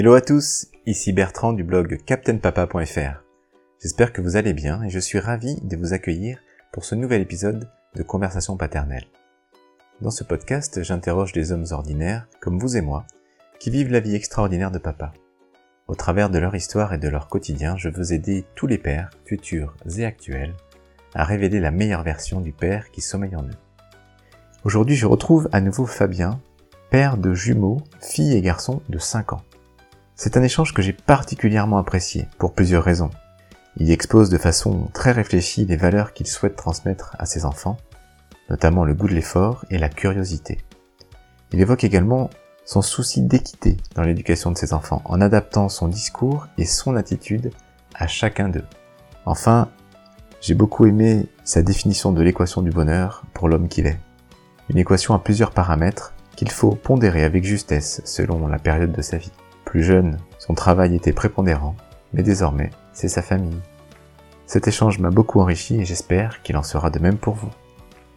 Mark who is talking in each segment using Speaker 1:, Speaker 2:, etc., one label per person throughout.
Speaker 1: Hello à tous, ici Bertrand du blog captainpapa.fr. J'espère que vous allez bien et je suis ravi de vous accueillir pour ce nouvel épisode de Conversation paternelle. Dans ce podcast, j'interroge des hommes ordinaires, comme vous et moi, qui vivent la vie extraordinaire de papa. Au travers de leur histoire et de leur quotidien, je veux aider tous les pères, futurs et actuels, à révéler la meilleure version du père qui sommeille en eux. Aujourd'hui, je retrouve à nouveau Fabien, père de jumeaux, filles et garçons de 5 ans. C'est un échange que j'ai particulièrement apprécié, pour plusieurs raisons. Il expose de façon très réfléchie les valeurs qu'il souhaite transmettre à ses enfants, notamment le goût de l'effort et la curiosité. Il évoque également son souci d'équité dans l'éducation de ses enfants, en adaptant son discours et son attitude à chacun d'eux. Enfin, j'ai beaucoup aimé sa définition de l'équation du bonheur pour l'homme qu'il est. Une équation à plusieurs paramètres qu'il faut pondérer avec justesse selon la période de sa vie. Plus jeune, son travail était prépondérant, mais désormais, c'est sa famille. Cet échange m'a beaucoup enrichi et j'espère qu'il en sera de même pour vous.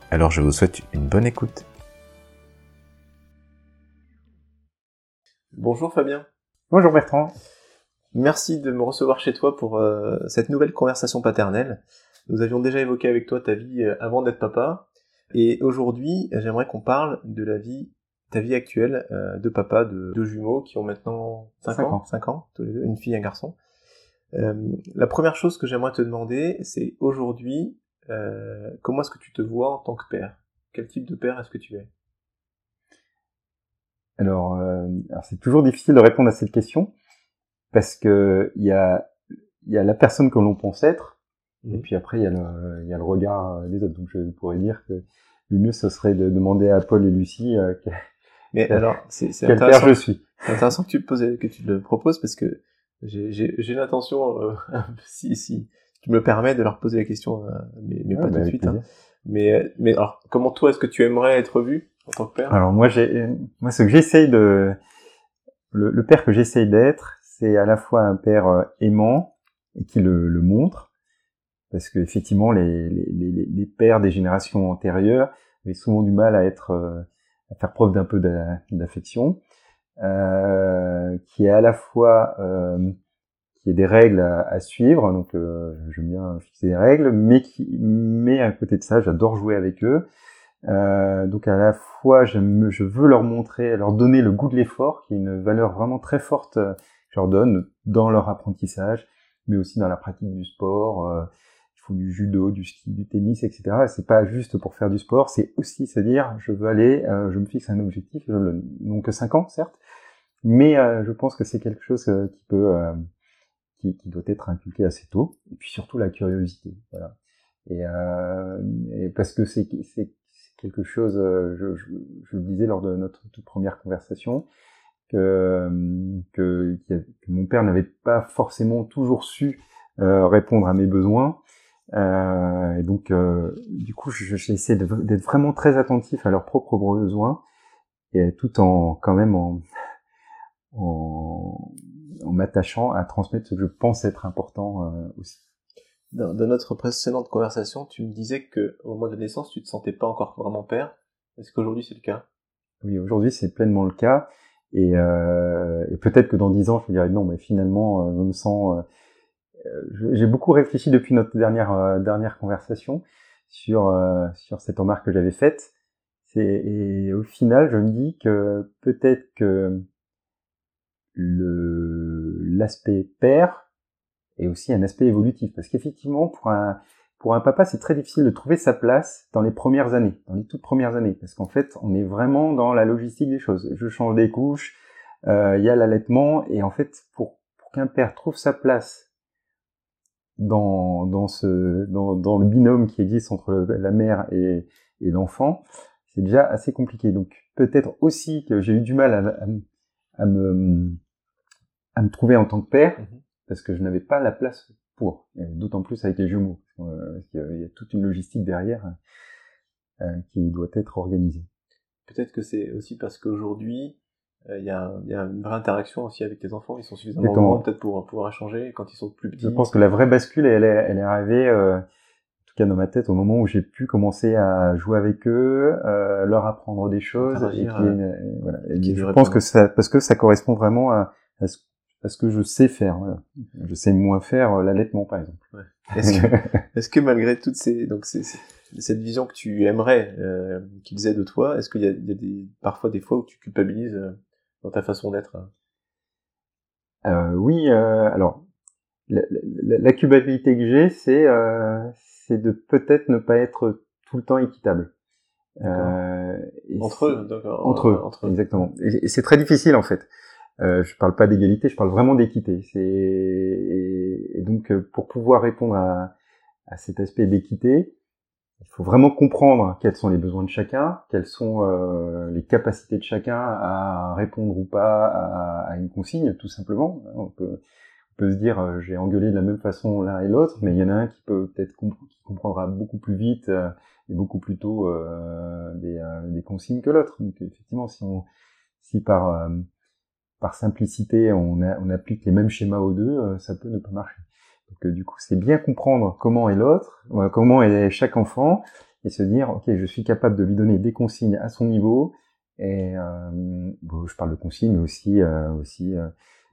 Speaker 1: Alors je vous souhaite une bonne écoute. Bonjour Fabien.
Speaker 2: Bonjour Bertrand.
Speaker 1: Merci de me recevoir chez toi pour euh, cette nouvelle conversation paternelle. Nous avions déjà évoqué avec toi ta vie euh, avant d'être papa. Et aujourd'hui, j'aimerais qu'on parle de la vie, ta vie actuelle euh, de papa de deux jumeaux qui ont maintenant 5, ans, 5 ans, tous les deux, une fille et un garçon. la première chose que j'aimerais te demander, c'est aujourd'hui, comment est-ce que tu te vois en tant que père? Quel type de père est-ce que tu es?
Speaker 2: Alors, euh, alors c'est toujours difficile de répondre à cette question parce que il y a, y a la personne que l'on pense être et mhm. puis après il y, a le, y a le regard des autres. Donc je pourrais dire que le mieux ce serait de demander à Paul et Lucie euh,
Speaker 1: Mais alors, c'est
Speaker 2: père je suis.
Speaker 1: C'est intéressant que tu, poses, que tu le proposes parce que j'ai l'intention, euh, si, si tu me permets, de leur poser la question, euh, mais, pas tout de suite. Hein. Mais, mais alors, comment toi, est-ce que tu aimerais être vu en tant que père?
Speaker 2: Alors moi, j'ai, moi, ce que j'essaye de, le, père que j'essaye d'être, c'est à la fois un père euh, aimant et qui le, le montre, parce que effectivement, les, les, les, pères des générations antérieures avaient souvent du mal à être, euh, à faire preuve d'un peu d'affection, euh, qui est à la fois euh, qui est des règles à, suivre, donc euh, j'aime bien fixer des règles, mais qui, mais à côté de ça, j'adore jouer avec eux. Donc à la fois, je, veux leur montrer, leur donner le goût de l'effort, qui est une valeur vraiment très forte que je leur donne dans leur apprentissage, mais aussi dans la pratique du sport. Euh, du judo, du ski, du tennis, etc. C'est pas juste pour faire du sport, c'est aussi se dire, je veux aller, euh, je me fixe un objectif, donc 5 ans certes, mais je pense que c'est quelque chose qui peut, qui, doit être inculqué assez tôt, et puis surtout la curiosité, parce que c'est quelque chose, euh, je, je, je, le disais lors de notre toute première conversation, que, mon père n'avait pas forcément toujours su euh, répondre à mes besoins. Euh, et donc, euh, du coup, j'essaie d'être vraiment très attentif à leurs propres besoins, et tout en quand même en, en, en m'attachant à transmettre ce que je pense être important euh, aussi
Speaker 1: dans, notre précédente conversation, tu me disais que au moment de la naissance, tu te sentais pas encore vraiment père. Est-ce qu'aujourd'hui c'est le cas?
Speaker 2: Oui, aujourd'hui c'est pleinement le cas. Et, et peut-être que dans dix ans, je me dirais non, mais finalement, je me sens. Euh, j'ai beaucoup réfléchi depuis notre dernière euh, dernière conversation sur euh, sur cette remarque que j'avais faite. Et au final, je me dis que peut-être que l'aspect père et aussi un aspect évolutif. Parce qu'effectivement, pour un, pour un papa, c'est très difficile de trouver sa place dans les premières années, dans les toutes premières années, parce qu'en fait, on est vraiment dans la logistique des choses. Je change des couches, il y a l'allaitement, et en fait, pour, pour qu'un père trouve sa place dans, dans, ce, dans, dans le binôme qui existe entre la mère et, et l'enfant, c'est déjà assez compliqué. Donc peut-être aussi que j'ai eu du mal à, à, me, à me trouver en tant que père, mm-hmm parce que je n'avais pas la place pour, d'autant plus avec les jumeaux. Euh, il y a toute une logistique derrière euh, qui doit être organisée.
Speaker 1: Peut-être que c'est aussi parce qu'aujourd'hui, euh, il y, a, y, a, une vraie interaction aussi avec tes enfants, ils sont suffisamment grands peut-être pour pouvoir échanger quand ils sont plus petits.
Speaker 2: Je pense que la vraie bascule, elle est, elle est arrivée, euh, en tout cas dans ma tête, au moment où j'ai pu commencer à jouer avec eux, euh, leur apprendre des choses. Et, voilà. je pense que ça, parce que ça correspond vraiment à, à ce que je sais faire. Voilà. Je sais moins faire l'allaitement, par exemple.
Speaker 1: Ouais. Est-ce que, est que, malgré toutes ces donc ces, cette vision que tu aimerais qu'ils aient de toi, est-ce qu'il y a, il y a des, parfois des fois où tu culpabilises dans ta façon d'être
Speaker 2: euh, Oui, alors la, culpabilité que j'ai, c'est c'est de peut-être ne pas être tout le temps équitable.
Speaker 1: Euh, entre eux,
Speaker 2: entre eux, entre eux, exactement. Et, c'est très difficile en fait. Euh, je parle pas d'égalité, je parle vraiment d'équité. C'est et, donc euh, pour pouvoir répondre à, à cet aspect d'équité, il faut vraiment comprendre quels sont les besoins de chacun, quelles sont euh, les capacités de chacun à répondre ou pas à, à une consigne, tout simplement. On peut, on peut se dire euh, j'ai engueulé de la même façon l'un et l'autre, mais il y en a un qui peut peut-être qui comprendra beaucoup plus vite euh, et beaucoup plus tôt euh, des, des, consignes que l'autre. Donc effectivement, si on si par par simplicité on, on applique les mêmes schémas aux deux, ça peut ne pas marcher. Donc du coup, c'est bien comprendre comment est l'autre, comment est chaque enfant, et se dire ok, je suis capable de lui donner des consignes à son niveau. Et bon, je parle de consignes, mais aussi aussi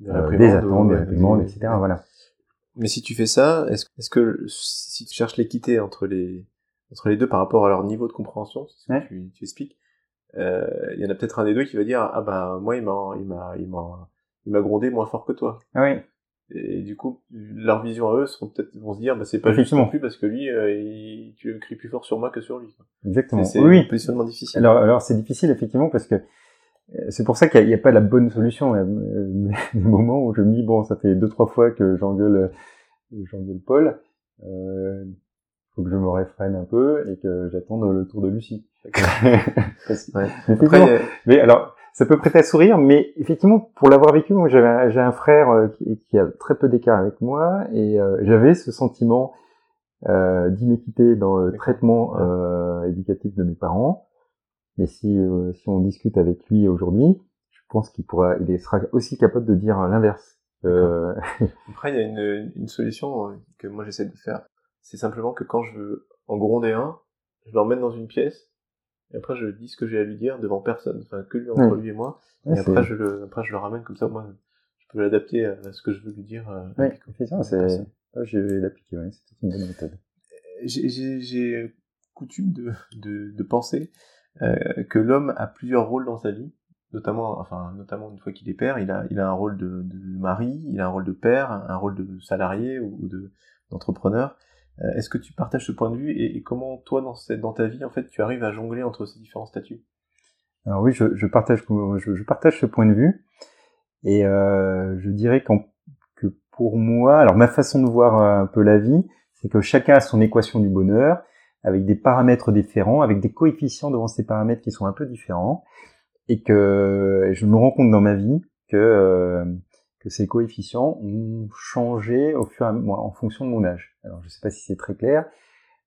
Speaker 2: euh, des attentes, des réprimandes, etc. Voilà.
Speaker 1: Mais si tu fais ça, est-ce est que si tu cherches l'équité entre les entre les deux par rapport à leur niveau de compréhension, c'est ce que tu, tu, expliques, euh, il y en a peut-être un des deux qui va dire ah bah moi il m'a il m'a il m'a il m'a grondé moins fort que toi.
Speaker 2: Ah oui.
Speaker 1: Et du coup, leur vision à eux seront peut-être vont se dire bah c'est pas juste non plus parce que lui euh, il, tu cries plus fort sur moi que sur lui.
Speaker 2: Exactement.
Speaker 1: C'est oui. un positionnement difficile.
Speaker 2: Alors alors c'est difficile effectivement parce que c'est pour ça qu'il n'y a, pas la bonne solution. Il y a des moments où je me dis bon, ça fait deux trois fois que j'engueule, j'engueule Paul. Euh, faut que je me réfrène un peu et que j'attende le tour de Lucie. ouais. Mais alors, ça peut prêter à sourire, mais effectivement, pour l'avoir vécu, moi, j'ai un frère euh, qui, a très peu d'écart avec moi et euh, j'avais ce sentiment euh, d'inéquité dans le traitement euh, éducatif de mes parents. Mais si, si on discute avec lui aujourd'hui, je pense qu'il pourra, il sera aussi capable de dire l'inverse.
Speaker 1: Après, il y a une, une solution que moi j'essaie de faire. C'est simplement que quand je veux en gronder un, je l'emmène dans une pièce, et après je dis ce que j'ai à lui dire devant personne, enfin que lui entre lui et moi, et après je le, après je le ramène comme ça, moi je peux l'adapter à ce que je veux lui dire. Euh,
Speaker 2: oui, effectivement, c'est, je vais l'appliquer, ouais, c'est une bonne méthode.
Speaker 1: J'ai coutume de, de, de penser euh, que l'homme a plusieurs rôles dans sa vie, notamment, enfin, notamment une fois qu'il est père, il a, il a un rôle de, de, mari, il a un rôle de père, un rôle de salarié ou de d'entrepreneur. Euh, est-ce que tu partages ce point de vue et, comment toi dans, ta vie en fait tu arrives à jongler entre ces différents statuts?
Speaker 2: Alors oui, je, partage ce point de vue et euh, je dirais que pour moi, alors ma façon de voir un peu la vie, c'est que chacun a son équation du bonheur avec des paramètres différents, avec des coefficients devant ces paramètres qui sont un peu différents, et que je me rends compte dans ma vie que euh, que ces coefficients ont changé au fur et à en fonction de mon âge. Alors je ne sais pas si c'est très clair,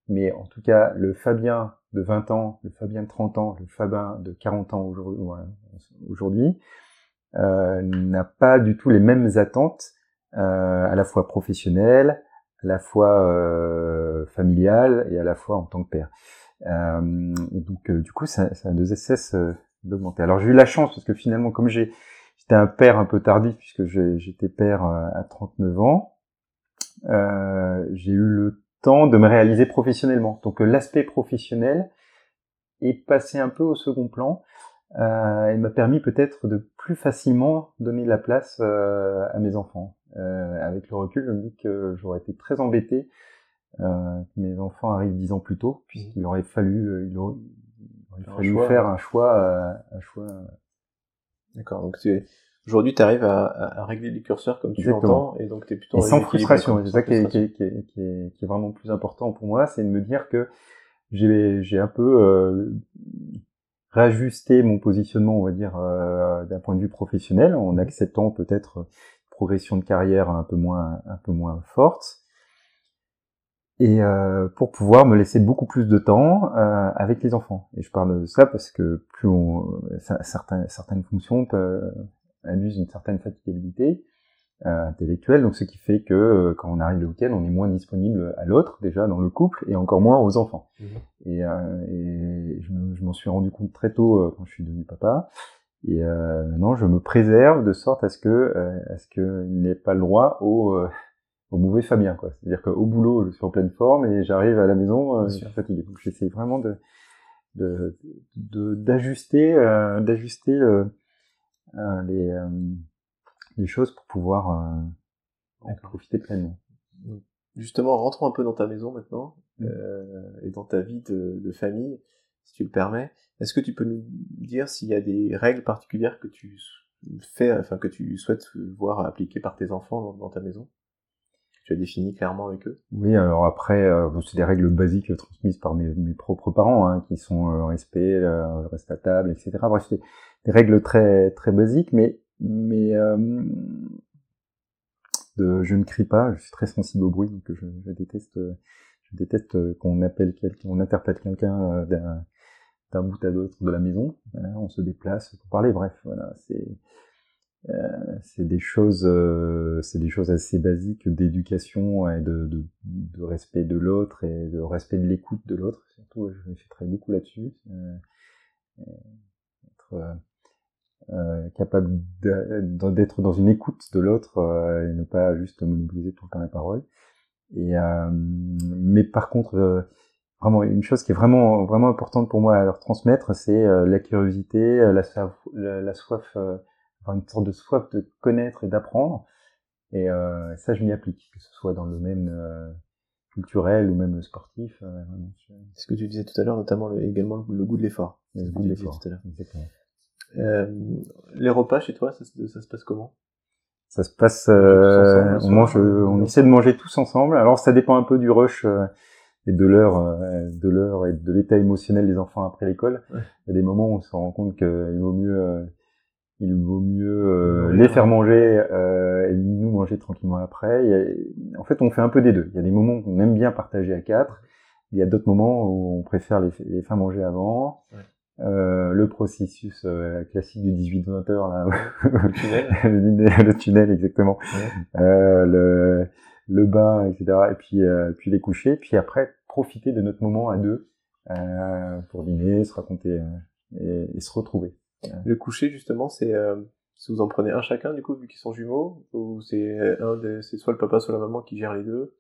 Speaker 2: mais en tout cas le Fabien de 20 ans, le Fabien de 30 ans, le Fabien de 40 ans aujourd'hui euh, n'a pas du tout les mêmes attentes euh, à la fois professionnelles, à la fois euh, familial et à la fois en tant que père. Euh, et donc euh, du coup, ça, ça ne cesse euh, d'augmenter. Alors j'ai eu la chance parce que finalement, comme j'ai j'étais un père un peu tardif puisque j'étais père à 39 ans, j'ai eu le temps de me réaliser professionnellement. Donc l'aspect professionnel est passé un peu au second plan euh, et m'a permis peut-être de plus facilement donner la place euh, à mes enfants. Euh, avec le recul, je me dis que j'aurais été très embêté euh, que mes enfants arrivent dix ans plus tôt, puisqu'il aurait fallu, euh, il aurait, fallu faire un choix, euh, un choix.
Speaker 1: D'accord. Donc aujourd'hui, tu arrives à, à, régler les curseurs comme tu l'entends, et donc tu es plutôt.
Speaker 2: Et sans frustration. C'est ça qui est, qui, est, qui, est, qui, vraiment plus important pour moi, c'est de me dire que j'ai un peu euh, rajusté mon positionnement, on va dire, euh, d'un point de vue professionnel, en acceptant peut-être progression de carrière un peu moins un peu moins forte et euh, pour pouvoir me laisser beaucoup plus de temps euh, avec les enfants. Et je parle de ça parce que plus on certaines certaines fonctions induisent une certaine fatigabilité euh, intellectuelle, donc ce qui fait que euh, quand on arrive le week-end, on est moins disponible à l'autre déjà dans le couple et encore moins aux enfants. Mmh. Et, euh, et, je, m'en suis rendu compte très tôt quand je suis devenu papa Et euh, maintenant, je me préserve de sorte à ce que euh, à ce qu'il n'ait pas le droit au au mauvais Fabien, quoi. C'est-à-dire qu'au boulot, je suis en pleine forme et j'arrive à la maison, je suis fatigué. Donc j'essaie vraiment de d'ajuster de, d'ajuster les les choses pour pouvoir en profiter pleinement.
Speaker 1: Justement, rentrons un peu dans ta maison maintenant mmh. et dans ta vie de, de famille si tu le permets. Est-ce que tu peux nous dire s'il y a des règles particulières que tu fais, enfin que tu souhaites voir appliquées par tes enfants dans, ta maison? Tu as défini clairement avec eux?
Speaker 2: Oui, alors après, euh, c'est des règles basiques transmises par mes, propres parents, hein, qui sont le respect, le reste à table, etc. Bref, c'est des règles très très basiques, mais mais euh, de, je ne crie pas, je suis très sensible au bruit, donc je, déteste je déteste qu'on appelle quelqu'un, on interpelle quelqu'un euh, d'un bout à l'autre de la maison. on se déplace pour parler. Bref, voilà, c'est euh, c'est des choses, euh, c'est des choses assez basiques d'éducation et de, respect de l'autre et de respect de l'écoute de l'autre. Surtout, je très beaucoup là-dessus. Euh, être euh, capable d'être dans une écoute de l'autre et ne pas juste monopoliser tout le temps la parole. Et mais par contre vraiment une chose qui est vraiment vraiment importante pour moi à leur transmettre, c'est euh, la curiosité, euh, la, soif, euh, enfin une sorte de soif de connaître et d'apprendre. Et ça, je m'y applique, que ce soit dans le domaine culturel ou même sportif.
Speaker 1: C'est ce que tu disais tout à l'heure, notamment également le, goût de l'effort.
Speaker 2: Le goût de l'effort.
Speaker 1: les repas chez toi, ça, ça se passe comment?
Speaker 2: Ça se passe. on mange, on essaie de manger tous ensemble. Alors ça dépend un peu du rush et de l'heure euh, de l'heure et de l'état émotionnel des enfants après l'école. Il y a des moments où on se rend compte qu'il vaut mieux euh, il vaut mieux euh, les faire manger et nous manger tranquillement après. en fait, on fait un peu des deux. Il y a des moments qu'on aime bien partager à quatre. Il y a d'autres moments où on préfère les, les faire manger avant. Euh, le processus classique du 18-20 heures là,
Speaker 1: le tunnel,
Speaker 2: le, tunnel exactement, euh, le, le bain, etc. Et puis, euh, puis les coucher, puis après profiter de notre moment à deux euh, pour dîner, se raconter euh, et, se retrouver.
Speaker 1: Le coucher justement, c'est si vous en prenez un chacun du coup vu qu'ils sont jumeaux ou c'est un des, c'est soit le papa soit la maman qui gère les deux?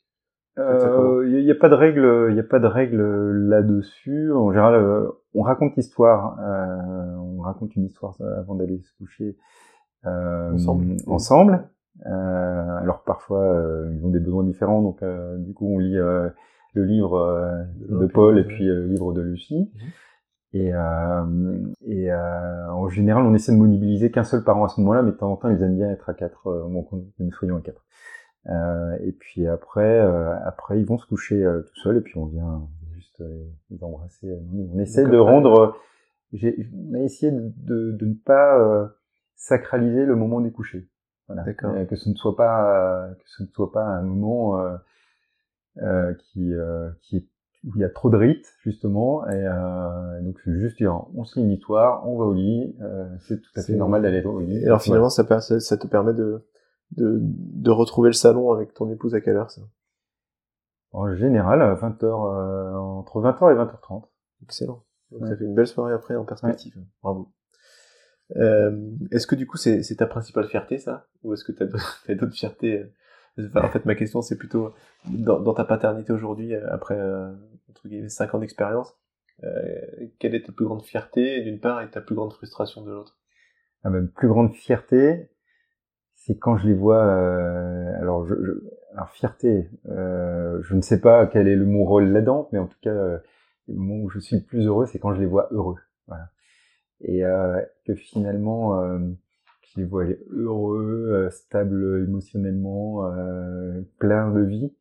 Speaker 2: Il euh, n'y a, pas de règle, il y a pas de règle là-dessus. En général, on raconte l'histoire, euh, on raconte une histoire avant d'aller se coucher
Speaker 1: ensemble.
Speaker 2: ensemble. Euh, alors parfois euh, ils ont des besoins différents, donc euh, du coup on lit le livre de, Paul et puis le livre de Lucie. Mhm. Et, et en général, on essaie de mobiliser qu'un seul parent à ce moment-là, mais de temps en temps, ils aiment bien être à quatre, donc nous soyons à quatre. et puis après, après, ils vont se coucher tout seuls, et puis on vient juste les embrasser. On essaie de rendre, j'ai, on a essayé de, de ne pas sacraliser le moment du coucher. Voilà. Euh, que ce ne soit pas que ce ne soit pas un moment euh, euh, qui qui est où il y a trop de rites justement et euh, donc c'est juste dire on se lit une histoire on va au lit euh, c'est tout à fait normal d'aller au lit.
Speaker 1: Et alors finalement ça, ça, te permet de, de de retrouver le salon avec ton épouse à quelle heure ça?
Speaker 2: En général à 20h entre 20h et 20h30
Speaker 1: excellent. Donc ça fait une belle soirée après en perspective. Bravo. Euh, est-ce que du coup c'est, ta principale fierté ça? Ou est-ce que tu as d'autres fiertés euh, En fait ma question c'est plutôt dans, ta paternité aujourd'hui, euh, après guillemets 5 ans d'expérience, quelle est ta plus grande fierté d'une part et ta plus grande frustration de l'autre?
Speaker 2: Ah, Ma plus grande fierté, c'est quand je les vois. alors, je, alors fierté, je ne sais pas quel est le mon rôle là-dedans, mais en tout cas, le moment où je suis le plus heureux, c'est quand je les vois heureux. Voilà et euh, que finalement euh, je les vois heureux, euh, stables émotionnellement, euh, plein de vie.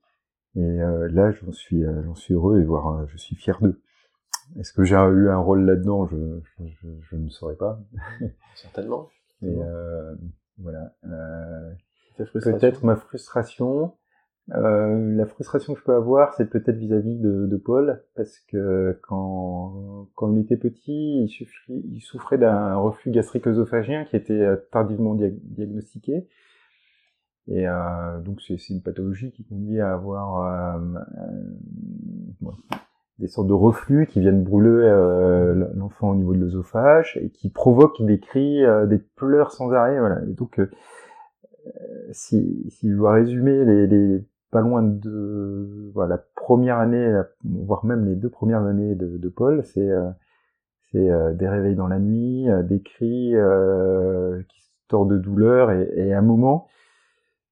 Speaker 2: Et là, j'en suis, j'en suis heureux et voire je suis fier d'eux. Est-ce que j'ai eu un rôle là-dedans? Je, je, je, ne saurais pas.
Speaker 1: Certainement.
Speaker 2: Mais voilà. Peut-être ma frustration. Euh, la frustration que je peux avoir, c'est peut-être vis-à-vis de, Paul, parce que quand, quand il était petit, il, souffrait d'un reflux gastrique œsophagien qui était euh, tardivement diagnostiqué. Et euh, donc c'est une pathologie qui conduit à avoir des sortes de reflux qui viennent brûler l'enfant au niveau de l'œsophage et qui provoquent des cris, des pleurs sans arrêt. Et donc, si, je dois résumer les pas loin de voilà, la première année, voire même les deux premières années de, de Paul, c'est c'est des réveils dans la nuit, des cris qui sortent de douleur et, et à un moment,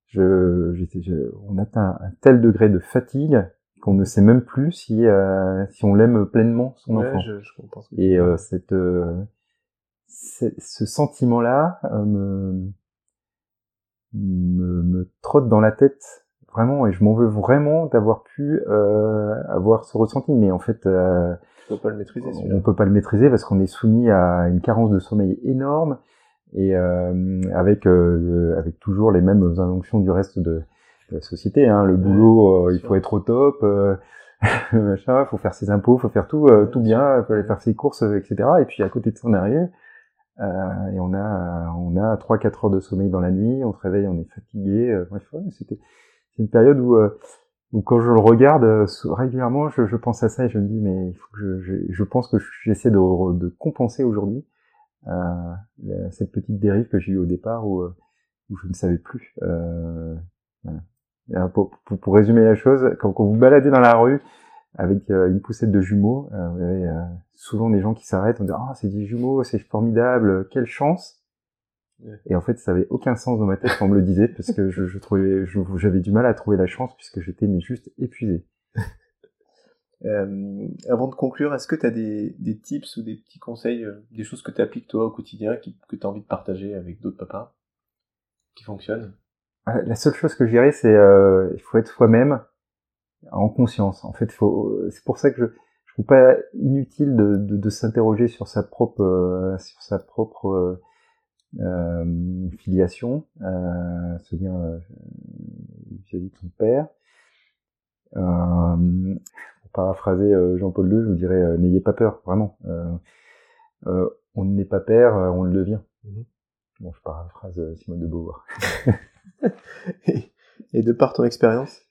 Speaker 2: je, je, on atteint un tel degré de fatigue qu'on ne sait même plus si euh, si on l'aime pleinement son enfant.
Speaker 3: Je, je comprends
Speaker 2: et euh, cette euh, ce sentiment-là euh, me, me, me trotte dans la tête vraiment et je m'en veux vraiment d'avoir pu euh, avoir ce ressenti mais en fait
Speaker 3: euh, on peut pas le maîtriser
Speaker 2: on peut pas le maîtriser parce qu'on est soumis à une carence de sommeil énorme et euh, avec avec toujours les mêmes injonctions du reste de la société. Hein. Le boulot, il faut être au top, machin, faut faire ses impôts, faut faire tout, euh, tout bien, faut aller faire ses courses, etc. Et puis à côté de son arrière, euh, et on a on a trois quatre heures de sommeil dans la nuit, on se réveille, on est fatigué. bref, c'était une période où où quand je le regarde régulièrement, je, pense à ça et je me dis mais il faut que je, je, pense que j'essaie de, compenser aujourd'hui euh, cette petite dérive que j'ai eue au départ où, je ne savais plus. Euh. Euh, pour, résumer la chose, quand, vous baladez dans la rue avec euh, une poussette de jumeaux, euh, vous avez souvent des gens qui s'arrêtent en disant ah c'est des jumeaux, c'est formidable, quelle chance. Et en fait, ça avait aucun sens dans ma tête quand on me le disait parce que je, je trouvais, j'avais du mal à trouver la chance puisque j'étais mais juste épuisé.
Speaker 3: Euh, avant de conclure, est-ce que tu as des, des, tips ou des petits conseils, des choses que tu appliques toi au quotidien, qui, que tu as envie de partager avec d'autres papas, qui fonctionnent?
Speaker 2: Ah, la seule chose que je dirais, c'est euh, il faut être soi-même en conscience. En fait, faut. C'est pour ça que je je trouve pas inutile de, de, de s'interroger sur sa propre euh, sur sa propre euh, filiation, euh, se dire vis-à-vis de son père. pour paraphraser Jean-Paul II, je vous dirais n'ayez pas peur, vraiment. on n'est pas père, on le devient. Mmh bon, je paraphrase Simone de Beauvoir.
Speaker 3: et de par ton expérience,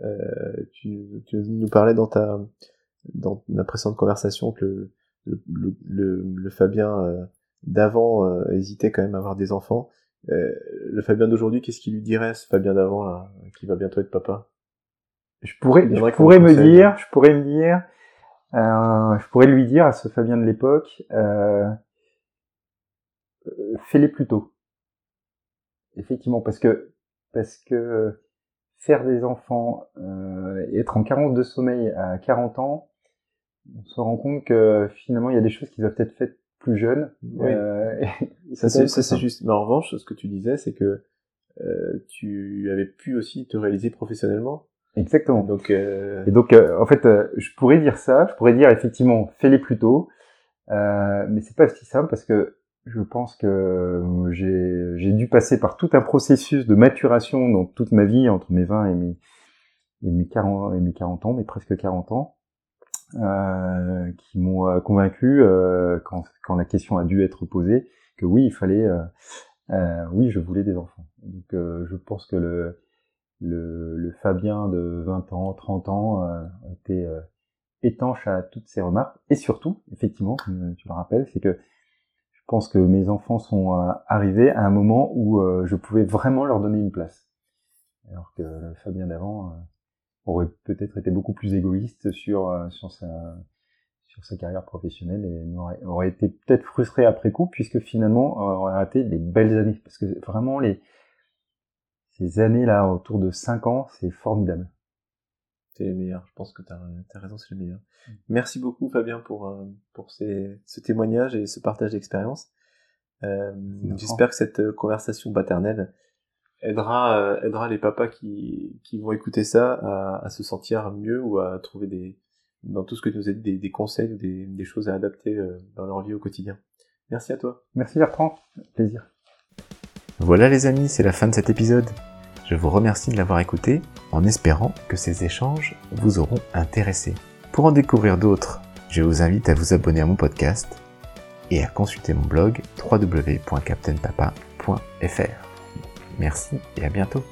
Speaker 3: euh, tu, tu, nous parlais dans ta dans la précédente conversation que le, le, le, le Fabien euh, d'avant euh, hésitait quand même à avoir des enfants. Euh, le Fabien d'aujourd'hui, qu'est-ce qu'il lui dirait, ce Fabien d'avant là, qui va bientôt être papa?
Speaker 2: Je pourrais, je pourrais me dire, je pourrais me dire, euh, je pourrais lui dire à ce Fabien de l'époque, fais-les plus tôt. Effectivement, parce que parce que faire des enfants euh, être en carence de sommeil à 40 ans, on se rend compte que finalement il y a des choses qui doivent être faites plus jeunes.
Speaker 3: Oui. Euh, ça c'est juste. Mais en revanche, ce que tu disais, c'est que euh, tu avais pu aussi te réaliser professionnellement.
Speaker 2: Exactement. Donc, euh... Et donc, en fait, je pourrais dire ça. Je pourrais dire effectivement, fais-les plus tôt. mais c'est pas si simple parce que je pense que j'ai dû passer par tout un processus de maturation dans toute ma vie, entre mes 20 et mes, et mes, 40, et mes 40 ans, mes presque 40 ans, euh, qui m'ont euh, convaincu, euh, quand, quand, la question a dû être posée, que oui, il fallait... Euh, euh oui, je voulais des enfants. Donc je pense que le, le, le, Fabien de 20 ans, 30 ans était étanche à toutes ces remarques. Et surtout, effectivement, tu le rappelles, c'est que je pense que mes enfants sont arrivés à un moment où je pouvais vraiment leur donner une place. Alors que Fabien d'avant aurait peut-être été beaucoup plus égoïste sur, sur, sa, sur sa carrière professionnelle et aurait, aurait été peut-être frustré après coup puisque finalement aurait raté des belles années. Parce que vraiment, les, ces années-là, autour de 5 ans, c'est formidable
Speaker 3: c'est les meilleurs. Je pense que tu as, raison, c'est les meilleurs. Mm. Merci beaucoup Fabien pour euh, pour ces, ce témoignage et ce partage d'expérience. Euh, J'espère que cette euh, conversation paternelle aidera euh, aidera les papas qui qui vont écouter ça à, à, se sentir mieux ou à trouver des dans tout ce que tu nous as dit des, des conseils ou des, des choses à adapter dans leur vie au quotidien. Merci à toi.
Speaker 2: Merci Bertrand, plaisir.
Speaker 1: Voilà les amis, c'est la fin de cet épisode. Je vous remercie de l'avoir écouté en espérant que ces échanges vous auront intéressé. Pour en découvrir d'autres, je vous invite à vous abonner à mon podcast et à consulter mon blog www.captainpapa.fr. Merci et à bientôt.